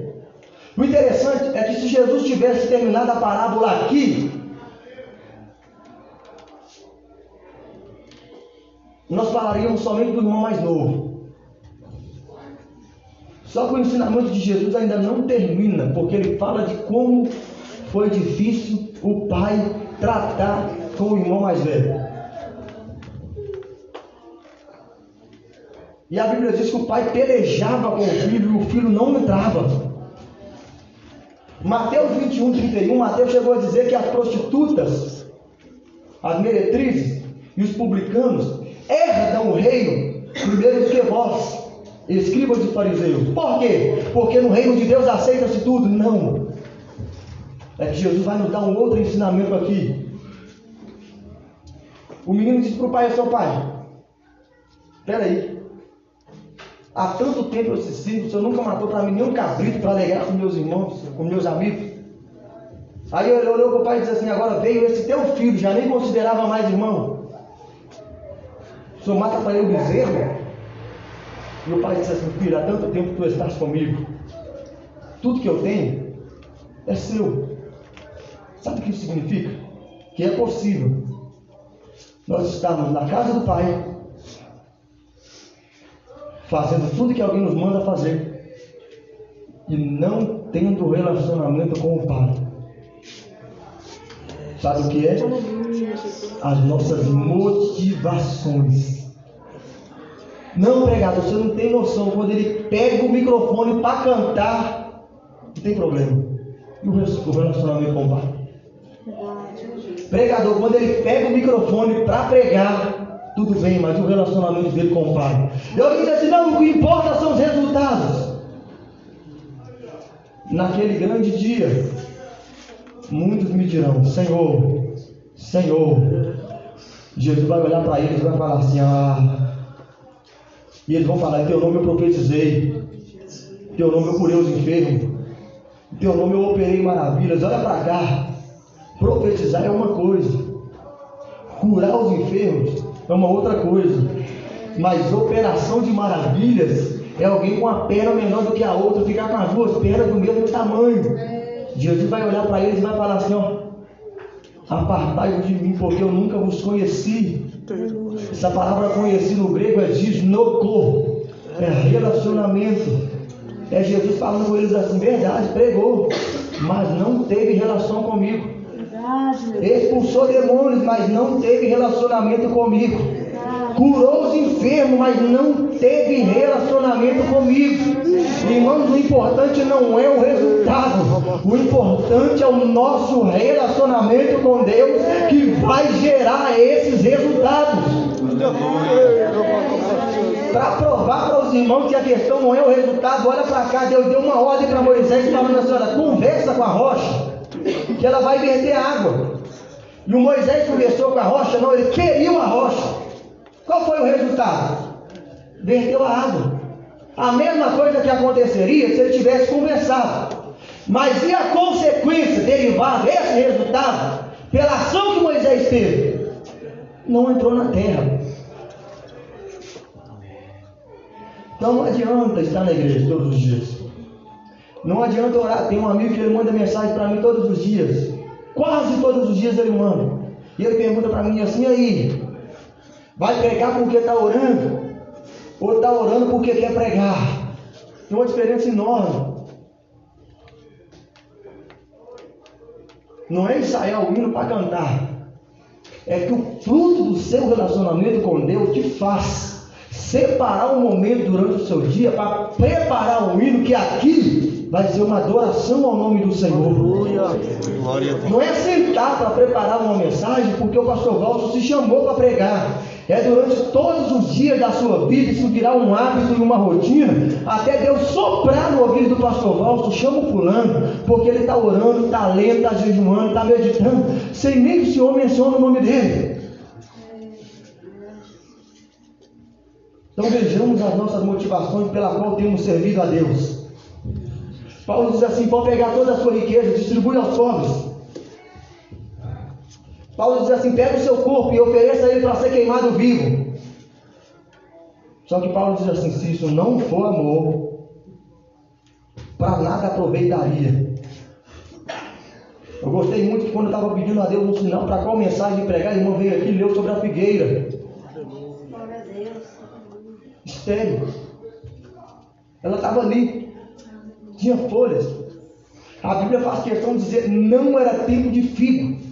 O interessante é que se Jesus tivesse terminado a parábola aqui, nós falaríamos somente do irmão mais novo. Só que o ensinamento de Jesus ainda não termina, porque ele fala de como foi difícil o pai tratar com o irmão mais velho. E a Bíblia diz que o pai pelejava com o filho e o filho não entrava. Mateus 21, 31, Mateus chegou a dizer que as prostitutas, as meretrizes e os publicanos herdam o reino primeiro do que vós, escribas e fariseus. Por quê? Porque no reino de Deus aceita-se tudo? Não. É que Jesus vai nos dar um outro ensinamento aqui. O menino disse para o pai: É seu pai. Espera aí. Há tanto tempo eu te sinto, o senhor nunca matou para mim nenhum cabrito para alegrar com meus irmãos, com meus amigos. Aí ele olhou para o pai e disse assim: Agora veio esse teu filho, já nem considerava mais irmão. O senhor mata para ele o bezerro? E o pai disse assim: Filho, há tanto tempo tu estás comigo, tudo que eu tenho é seu. Sabe o que isso significa? Que é possível nós estarmos na casa do Pai, fazendo tudo que alguém nos manda fazer, e não tendo relacionamento com o Pai. Sabe o que é? As nossas motivações. Não, pregador, você não tem noção. Quando ele pega o microfone para cantar, não tem problema. E o relacionamento com o Pai? Pregador, quando ele pega o microfone para pregar, tudo bem, mas o relacionamento dele com o Pai. Eu disse assim: não, o que importa são os resultados. Naquele grande dia, muitos me dirão: Senhor, Senhor. Jesus vai olhar para eles e vai falar assim: Ah. E eles vão falar: Em teu nome eu profetizei, em teu nome eu curei os enfermos, em teu nome eu operei maravilhas. Olha para cá. Profetizar é uma coisa, curar os enfermos é uma outra coisa, mas operação de maravilhas é alguém com a perna menor do que a outra, ficar com as duas pernas do mesmo tamanho. Jesus vai olhar para eles e vai falar assim: ó, apartai-vos de mim, porque eu nunca vos conheci. Essa palavra conheci no grego é disnoco, é relacionamento. É Jesus falando com eles assim, verdade, pregou, mas não teve relação comigo. Expulsou demônios, mas não teve relacionamento comigo. Curou os enfermos, mas não teve relacionamento comigo. Irmãos, o importante não é o resultado, o importante é o nosso relacionamento com Deus que vai gerar esses resultados. Para provar para os irmãos que a questão não é o resultado, olha para cá, Deus deu uma ordem para Moisés falando assim: olha, conversa com a rocha, que ela vai verter água. E o Moisés conversou com a rocha, não, ele queria a rocha. Qual foi o resultado? Verteu a água. A mesma coisa que aconteceria se ele tivesse conversado. Mas e a consequência derivada desse resultado, pela ação que Moisés teve? Não entrou na terra. Então não adianta estar na igreja todos os dias. Não adianta orar. Tem um amigo que ele manda mensagem para mim todos os dias. Quase todos os dias ele manda. E ele pergunta para mim assim, aí, vai pregar porque está orando? Ou está orando porque quer pregar? Tem uma diferença enorme. Não é ensaiar o hino para cantar. É que o fruto do seu relacionamento com Deus te faz separar um momento durante o seu dia para preparar um hino que aqui vai ser uma adoração ao nome do Senhor. Não é sentar para preparar uma mensagem porque o pastor Valso se chamou para pregar. É durante todos os dias da sua vida, isso virar um hábito e uma rotina, até Deus soprar no ouvido do pastor Valso, chama o fulano, porque ele está orando, está lendo, está jejuando, está meditando, sem nem que o Senhor mencione o nome dele. Então vejamos as nossas motivações pela qual temos servido a Deus. Paulo diz assim: pode pegar toda a sua riqueza, distribui aos pobres. Paulo diz assim: pega o seu corpo e ofereça ele para ser queimado vivo. Só que Paulo diz assim: se isso não for amor, para nada aproveitaria. Eu gostei muito que quando eu estava pedindo a Deus um sinal para qual mensagem pregar, irmão veio aqui e leu sobre a figueira. Estéreo. Ela estava ali. Tinha folhas. A Bíblia faz questão de dizer não era tempo de figo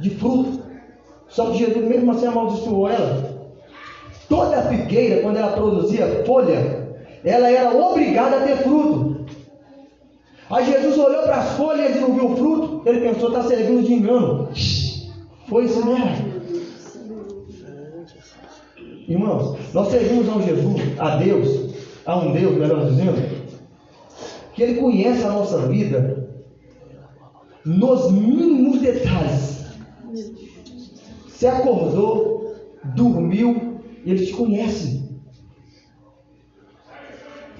de fruto. Só que Jesus mesmo assim amaldiçoou ela. Toda figueira, quando ela produzia folha, ela era obrigada a ter fruto. Aí Jesus olhou para as folhas e não viu o fruto. Ele pensou, está servindo de engano. Foi isso mesmo. Irmãos, nós servimos a um Jesus, a Deus, a um Deus, melhor dizendo, que Ele conhece a nossa vida nos mínimos detalhes. Você acordou, dormiu, ele te conhece.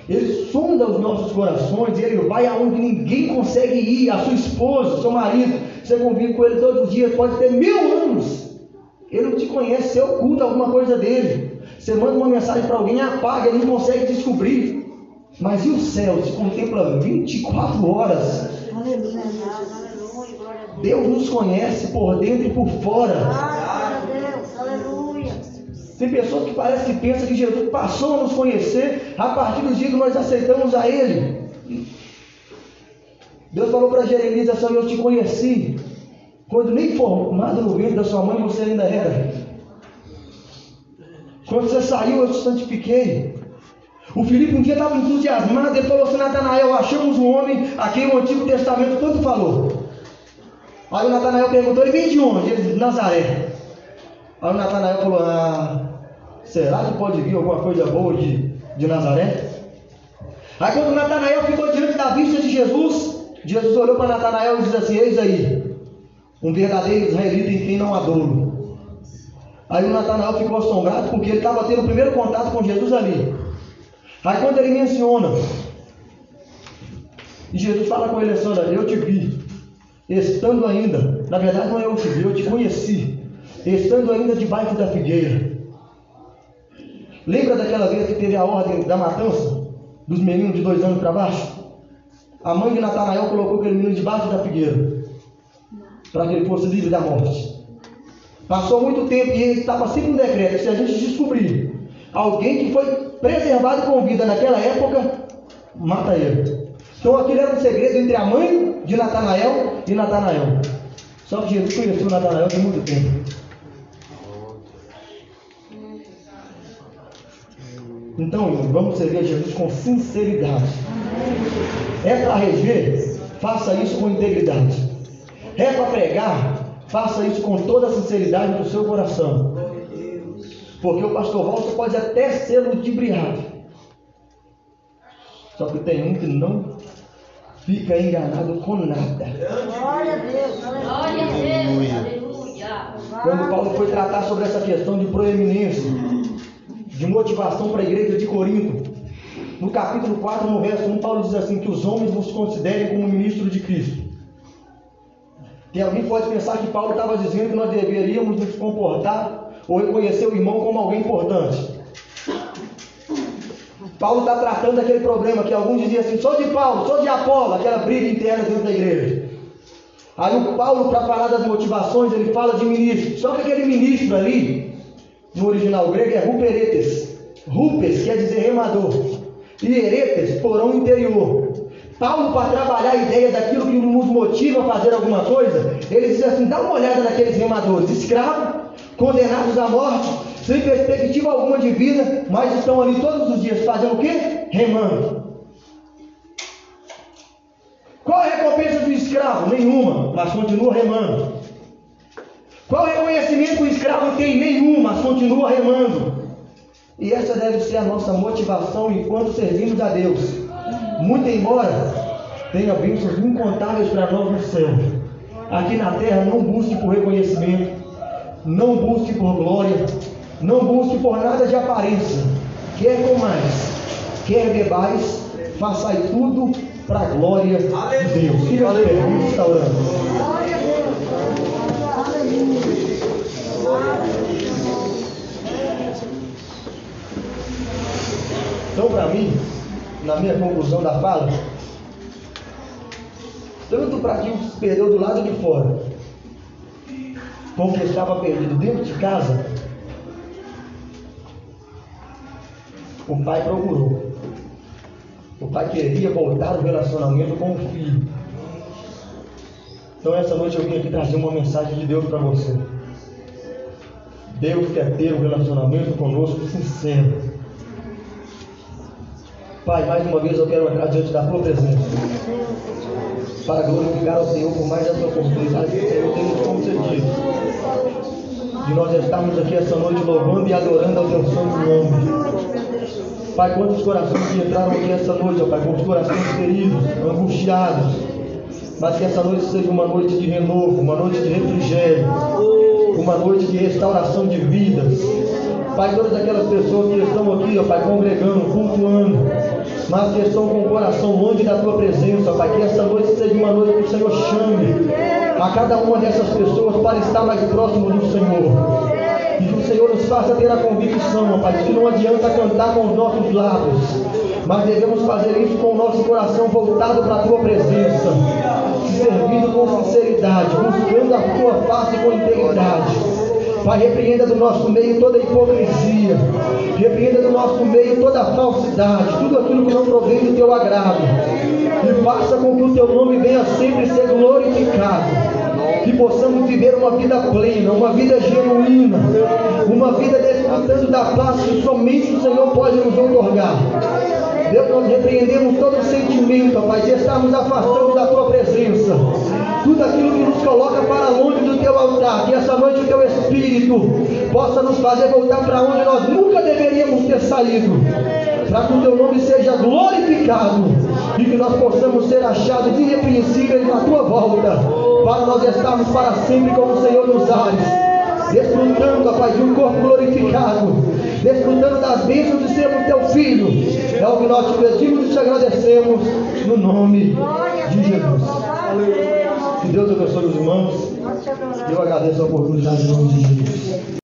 Ele sonda os nossos corações, ele vai aonde ninguém consegue ir. A sua esposa, seu marido, você convive com ele todos os dias, pode ter mil anos. Ele não te conhece, você oculta alguma coisa dele. Você manda uma mensagem para alguém, apaga, ele não consegue descobrir. Mas e o céu te contempla 24 horas? Aleluia. Deus nos conhece por dentro e por fora. Tem pessoas que parece que pensam que Jesus passou a nos conhecer a partir do dia que nós aceitamos a Ele. Deus falou para Jeremias assim: Eu te conheci. Quando nem formado no ventre da sua mãe, você ainda era. Quando você saiu, eu te santifiquei. O Filipe um dia estava entusiasmado, ele falou assim: Natanael, achamos um homem a quem o Antigo Testamento tanto falou. Aí o Natanael perguntou, ele vem de onde? Ele disse, Nazaré. Aí o Natanael falou, ah, será que pode vir alguma coisa boa de, de Nazaré? Aí quando Natanael ficou diante da vista de Jesus, Jesus olhou para Natanael e disse assim, eis aí, um verdadeiro israelita em quem não há dolo. Aí o Natanael ficou assombrado porque ele estava tendo o primeiro contato com Jesus ali. Aí quando ele menciona, e Jesus fala com ele assim, eu te vi, estando ainda, na verdade não é eu te eu te conheci, estando ainda debaixo da figueira. Lembra daquela vez que teve a ordem da matança dos meninos de dois anos para baixo? A mãe de Natanael colocou aquele menino debaixo da figueira para que ele fosse livre da morte. Passou muito tempo e ele estava sempre um decreto: se a gente descobrir alguém que foi preservado com vida naquela época, mata ele. Então aquilo era um segredo entre a mãe de Natanael e Natanael. Só que Jesus conheceu Natanael tem muito tempo. Então, vamos servir a Jesus com sinceridade. É para reger? Faça isso com integridade. É para pregar? Faça isso com toda a sinceridade do seu coração. Porque o pastor Walter pode até ser ludibriado. Só que tem um que não fica enganado com nada. Glória a Deus. Glória a Deus. Aleluia. Quando Paulo foi tratar sobre essa questão de proeminência, de motivação para a igreja de Corinto, no capítulo 4, no verso 1, Paulo diz assim: que os homens nos considerem como ministro de Cristo. Tem alguém que pode pensar que Paulo estava dizendo que nós deveríamos nos comportar ou reconhecer o irmão como alguém importante. Paulo está tratando daquele problema que alguns diziam assim: sou de Paulo, sou de Apolo, aquela briga interna dentro da igreja. Aí o Paulo, para falar das motivações, ele fala de ministro. Só que aquele ministro ali, no original grego, é ruperetes. Rupes quer dizer remador. E eretes, porão interior. Paulo, para trabalhar a ideia daquilo que nos motiva a fazer alguma coisa, ele diz assim: dá uma olhada naqueles remadores, escravos, condenados à morte, sem perspectiva alguma de vida, mas estão ali todos os dias fazendo o quê? Remando. Qual a recompensa do escravo? Nenhuma, mas continua remando. Qual reconhecimento o escravo tem? Nenhum, mas continua remando. E essa deve ser a nossa motivação enquanto servimos a Deus. Muito embora tenha bênçãos incontáveis para nós no céu. Aqui na terra, não busque por reconhecimento, não busque por glória, não busque por nada de aparência. Quer comais, quer bebais, façai tudo para a glória de Deus. Fica de pé, vamos estar Deus. Então, para mim, na minha conclusão da fala, tanto para quem se perdeu do lado de fora, como que estava perdido dentro de casa, o pai procurou. O pai queria voltar ao relacionamento com o filho. Então, essa noite eu vim aqui trazer uma mensagem de Deus para você. Deus quer ter um relacionamento conosco sincero. Pai, mais uma vez eu quero entrar diante da tua presença. Para glorificar ao Senhor por mais essa oportunidade que o Senhor tem nos concedido. De nós estarmos aqui essa noite louvando e adorando ao teu santo nome. Pai, quantos corações que entraram aqui essa noite, ó Pai, quantos corações feridos, angustiados. Mas que essa noite seja uma noite de renovo, uma noite de refrigério, uma noite de restauração de vidas. Pai, todas aquelas pessoas que estão aqui, ó Pai, congregando, cultuando, mas que estão com o coração longe da tua presença, Pai, que essa noite seja uma noite que o Senhor chame a cada uma dessas pessoas para estar mais próximo do Senhor. Senhor nos faça ter a convicção, ó Pai, que não adianta cantar com os nossos lábios, mas devemos fazer isso com o nosso coração voltado para a tua presença, servindo com sinceridade, buscando a tua face com integridade. Pai, repreenda do nosso meio toda hipocrisia, repreenda do nosso meio toda falsidade, tudo aquilo que não provém do teu agrado, e faça com que o teu nome venha sempre ser glorificado que possamos viver uma vida plena, uma vida genuína, uma vida desfrutando da paz que somente o Senhor pode nos otorgar. Deus, nós repreendemos todo sentimento, Pai, de estarmos afastando da Tua presença. Tudo aquilo que nos coloca para longe do Teu altar, que essa noite o Teu Espírito possa nos fazer voltar para onde nós nunca deveríamos ter saído. Para que o Teu nome seja glorificado e que nós possamos ser achados irrepreensíveis na Tua volta, para nós estarmos para sempre com o Senhor nos ares desfrutando, ó Pai, de um corpo glorificado, desfrutando das bênçãos de sermos teu filho. É o que nós te pedimos e te agradecemos no nome de Jesus. Que Deus abençoe os irmãos. Eu agradeço a oportunidade em nome de Jesus.